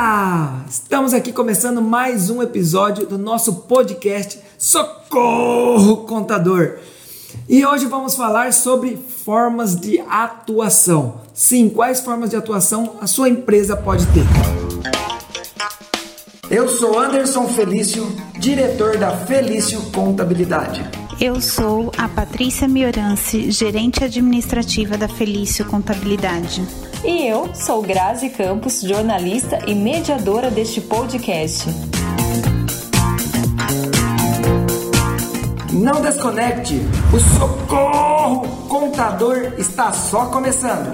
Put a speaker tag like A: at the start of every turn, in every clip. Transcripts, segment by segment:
A: Olá! Estamos aqui começando mais um episódio do nosso podcast Socorro Contador. E hoje vamos falar sobre formas de atuação. Sim, quais formas de atuação a sua empresa pode ter? Eu sou Anderson Felício, diretor da Felício Contabilidade.
B: Eu sou a Patrícia Miorance, gerente administrativa da Felício Contabilidade.
C: E eu sou Grazi Campos, jornalista e mediadora deste podcast.
A: Não desconecte, o Socorro Contador está só começando.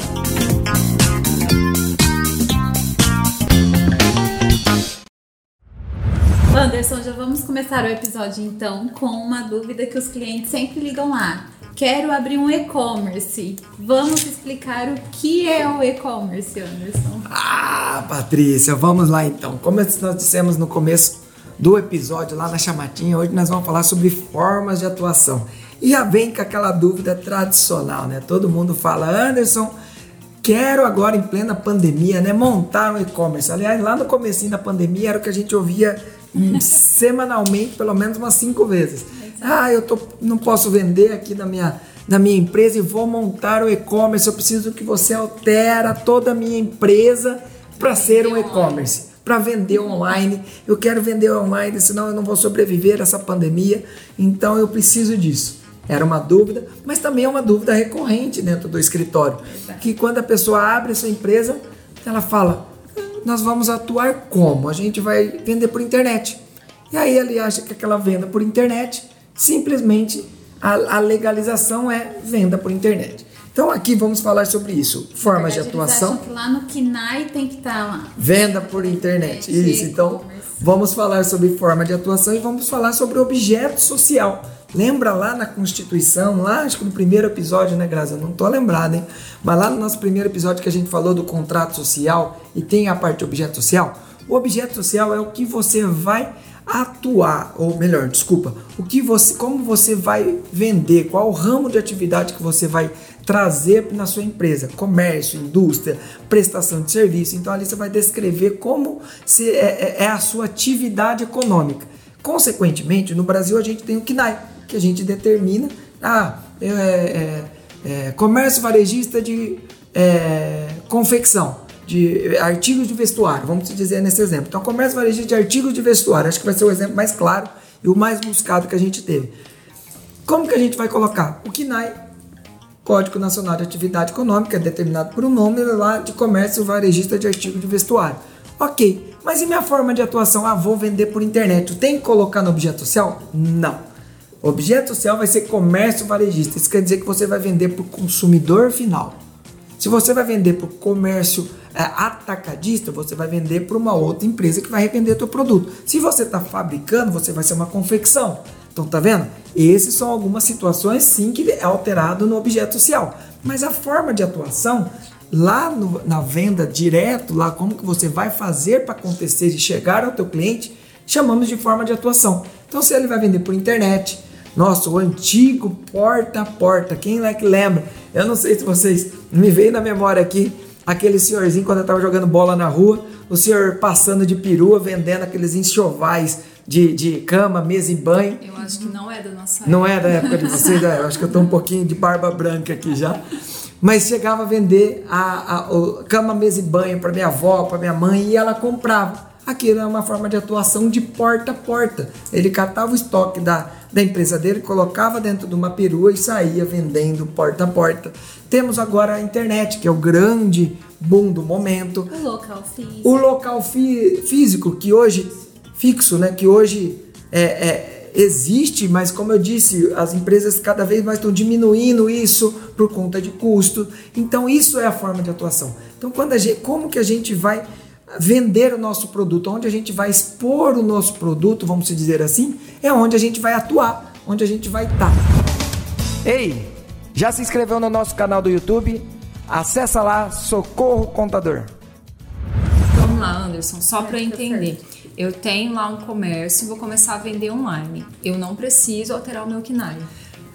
D: Anderson, já vamos começar o episódio então com uma dúvida que os clientes sempre ligam lá. Quero abrir um e-commerce. Vamos explicar o que é o e-commerce, Anderson.
A: Ah, Patrícia, vamos lá então. Como nós dissemos no começo do episódio lá na chamatinha, hoje nós vamos falar sobre formas de atuação. E já vem com aquela dúvida tradicional, né? Todo mundo fala, Anderson, quero agora em plena pandemia, né, montar um e-commerce. Aliás, lá no comecinho da pandemia era o que a gente ouvia semanalmente, pelo menos umas cinco vezes. Ah, eu tô, não posso vender aqui na minha, na minha empresa e vou montar o e-commerce. Eu preciso que você altera toda a minha empresa para ser um e-commerce, para vender online. Eu quero vender online, senão eu não vou sobreviver a essa pandemia. Então eu preciso disso. Era uma dúvida, mas também é uma dúvida recorrente dentro do escritório. Que quando a pessoa abre a sua empresa, ela fala: nós vamos atuar como? A gente vai vender por internet. E aí ele acha que aquela venda por internet, simplesmente a, a legalização é venda por internet. Então aqui vamos falar sobre isso. Formas de atuação.
D: Que lá no KINAI tem que estar tá lá.
A: Venda por internet. Isso. Então vamos falar sobre forma de atuação e vamos falar sobre objeto social. Lembra lá na Constituição, lá acho que no primeiro episódio, né, Graça? Não tô lembrado, hein? Mas lá no nosso primeiro episódio que a gente falou do contrato social e tem a parte objeto social, o objeto social é o que você vai atuar, ou melhor, desculpa, o que você, como você vai vender, qual o ramo de atividade que você vai trazer na sua empresa, comércio, indústria, prestação de serviço. Então ali você vai descrever como se é, é, é a sua atividade econômica. Consequentemente, no Brasil a gente tem o KNAI, que a gente determina, ah, é, é, é comércio varejista de é, confecção, de artigos de vestuário, vamos dizer nesse exemplo. Então, comércio varejista de artigos de vestuário, acho que vai ser o exemplo mais claro e o mais buscado que a gente teve. Como que a gente vai colocar? O KNAI, Código Nacional de Atividade Econômica, determinado por um nome lá de comércio varejista de artigos de vestuário. Ok, mas e minha forma de atuação? Ah, vou vender por internet. Tem que colocar no objeto social? Não. Objeto social vai ser comércio varejista. Isso quer dizer que você vai vender para o consumidor final. Se você vai vender para o comércio atacadista, você vai vender para uma outra empresa que vai revender teu produto. Se você está fabricando, você vai ser uma confecção. Então tá vendo? Essas são algumas situações sim que é alterado no objeto social. Mas a forma de atuação lá no, na venda direto, lá como que você vai fazer para acontecer e chegar ao teu cliente, chamamos de forma de atuação. Então se ele vai vender por internet, nossa, o antigo porta a porta. Quem é que lembra? Eu não sei se vocês me veio na memória aqui aquele senhorzinho quando eu estava jogando bola na rua, o senhor passando de perua vendendo aqueles enxovais de, de cama, mesa e banho.
D: Eu acho que não é da nossa época.
A: Não é da época de vocês, é, eu acho que eu estou um pouquinho de barba branca aqui já. Mas chegava a vender a, a, a cama, mesa e banho para minha avó, para minha mãe e ela comprava. Aquilo é uma forma de atuação de porta a porta. Ele catava o estoque da, da empresa dele, colocava dentro de uma perua e saía vendendo porta a porta. Temos agora a internet, que é o grande boom do momento.
D: O local físico.
A: O local físico, que hoje, fixo, né? Que hoje é, é, existe, mas como eu disse, as empresas cada vez mais estão diminuindo isso por conta de custo. Então, isso é a forma de atuação. Então, quando a gente, como que a gente vai vender o nosso produto, onde a gente vai expor o nosso produto, vamos dizer assim, é onde a gente vai atuar, onde a gente vai estar. Ei, já se inscreveu no nosso canal do YouTube? Acessa lá Socorro Contador.
C: Vamos lá, Anderson, só para entender. Eu tenho lá um comércio, vou começar a vender online. Eu não preciso alterar o meu KNAI.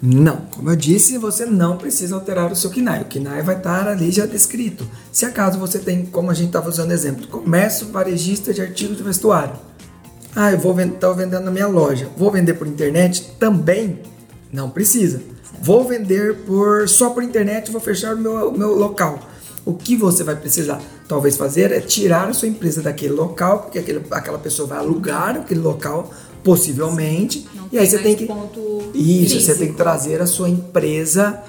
A: Não, como eu disse, você não precisa alterar o seu KNAI. O KNAI vai estar ali já descrito. Se acaso você tem, como a gente estava usando exemplo, comércio varejista de artigos de vestuário. Ah, eu vou estar vendendo na minha loja. Vou vender por internet? Também não precisa. Vou vender por só por internet, vou fechar o meu, meu local. O que você vai precisar talvez fazer é tirar a sua empresa daquele local, porque aquele, aquela pessoa vai alugar aquele local, possivelmente. E aí você tem que. Isso, você
D: físico.
A: tem que trazer a sua empresa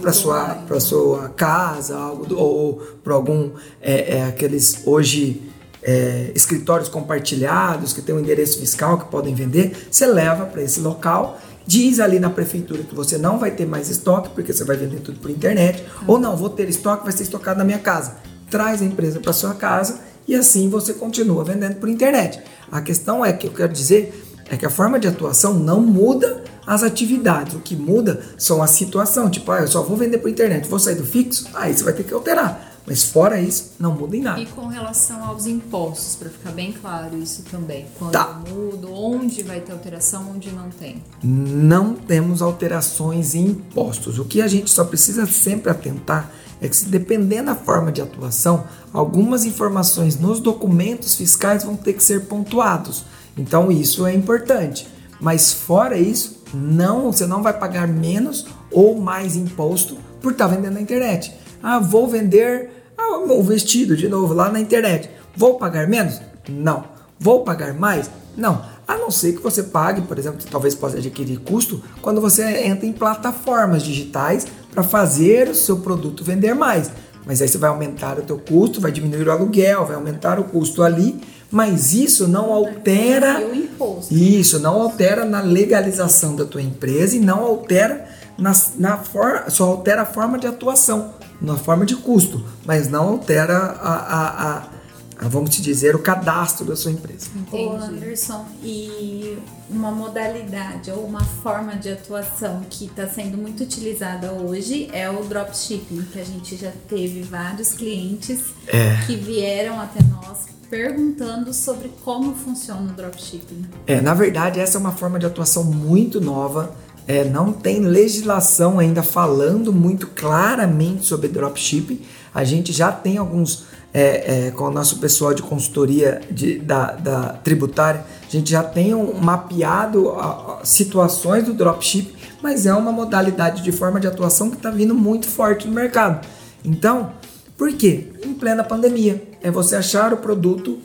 A: para sua, pra sua casa, algo do- ou para algum é, é, aqueles hoje é, escritórios compartilhados que tem um endereço fiscal que podem vender. Você leva para esse local. Diz ali na prefeitura que você não vai ter mais estoque, porque você vai vender tudo por internet. Ou não, vou ter estoque, vai ser estocado na minha casa. Traz a empresa para sua casa e assim você continua vendendo por internet. A questão é que eu quero dizer é que a forma de atuação não muda as atividades. O que muda são a situação. Tipo, ah, eu só vou vender por internet, vou sair do fixo, aí você vai ter que alterar. Mas fora isso, não muda em nada.
E: E com relação aos impostos, para ficar bem claro isso também. Quando
A: Tá.
E: eu mudo, onde vai ter alteração, onde não tem.
A: Não temos alterações em impostos. O que a gente só precisa sempre atentar é que, se dependendo da forma de atuação, algumas informações nos documentos fiscais vão ter que ser pontuados. Então isso é importante. Mas fora isso, não, você não vai pagar menos ou mais imposto por estar vendendo na internet. Ah, vou vender ah, o vestido de novo lá na internet. Vou pagar menos? Não. Vou pagar mais? Não. A não ser que você pague, por exemplo, talvez possa adquirir custo quando você entra em plataformas digitais para fazer o seu produto vender mais. Mas aí você vai aumentar o teu custo, vai diminuir o aluguel, vai aumentar o custo ali, mas isso não altera
D: E o imposto.
A: isso, não altera na legalização da tua empresa e não altera na, na for, só altera a forma de atuação, na forma de custo, mas não altera a, a, a- a, vamos te dizer, o cadastro da sua empresa.
D: Ô Anderson, e uma modalidade ou uma forma de atuação que está sendo muito utilizada hoje é o dropshipping, que a gente já teve vários clientes
A: É.
D: que vieram até nós perguntando sobre como funciona o dropshipping.
A: É, na verdade, essa é uma forma de atuação muito nova. É, não tem legislação ainda falando muito claramente sobre dropshipping. A gente já tem alguns, é, é, com o nosso pessoal de consultoria de- da, da tributária, a gente já tem um, mapeado a- a- situações do dropshipping, mas é uma modalidade de forma de atuação que está vindo muito forte no mercado. Então, por quê? Em plena pandemia, é você achar o produto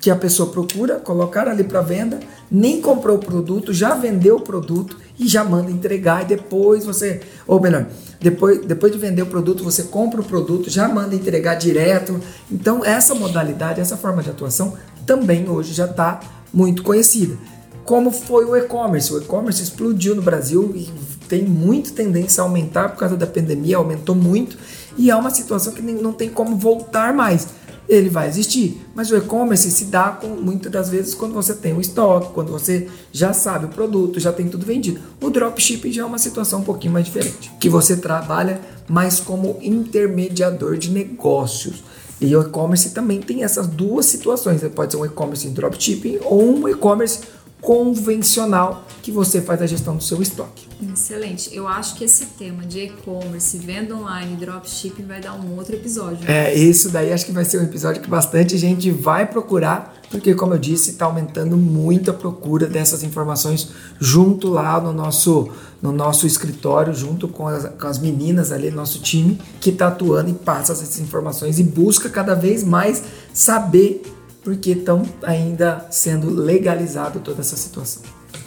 A: que a pessoa procura, colocar ali para venda, nem comprou o produto, já vendeu o produto e já manda entregar e depois você, ou melhor, depois, depois de vender o produto, você compra o produto, já manda entregar direto. Então essa modalidade, essa forma de atuação também hoje já está muito conhecida. Como foi o e-commerce? O e-commerce explodiu no Brasil e tem muito tendência a aumentar por causa da pandemia, aumentou muito e é uma situação que não tem como voltar mais ele vai existir. Mas o e-commerce se dá com muitas das vezes quando você tem o estoque, quando você já sabe o produto, já tem tudo vendido. O dropshipping já é uma situação um pouquinho mais diferente, que você trabalha mais como intermediador de negócios. E o e-commerce também tem essas duas situações. Pode ser um e-commerce em dropshipping ou um e-commerce convencional que você faz a gestão do seu estoque.
E: Excelente. Eu acho que esse tema de e-commerce, venda online, dropshipping vai dar um outro episódio.
A: É, isso daí acho que vai ser um episódio que bastante gente vai procurar, porque como eu disse, está aumentando muito a procura dessas informações junto lá no nosso, no nosso escritório, junto com as, com as meninas ali, nosso time, que está atuando e passa essas informações e busca cada vez mais saber porque estão ainda sendo legalizado toda essa situação.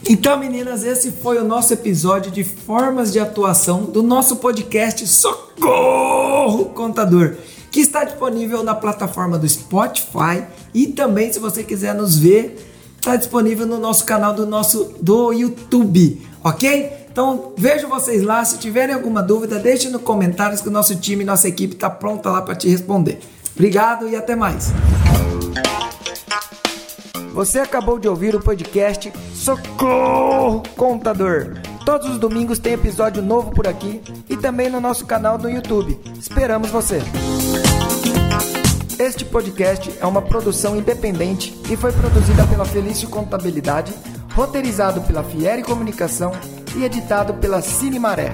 A: Então, meninas, esse foi o nosso episódio de formas de atuação do nosso podcast Socorro Contador, que está disponível na plataforma do Spotify e também, se você quiser nos ver, está disponível no nosso canal do nosso do YouTube, ok? Então vejo vocês lá. Se tiverem alguma dúvida, deixe nos comentários que o nosso time, nossa equipe está pronta lá para te responder. Obrigado e até mais. Você acabou de ouvir o podcast Socorro Contador. Todos os domingos tem episódio novo por aqui e também no nosso canal no YouTube. Esperamos você. Este podcast é uma produção independente e foi produzida pela Felício Contabilidade, roteirizado pela Fieri Comunicação e editado pela Cine Maré.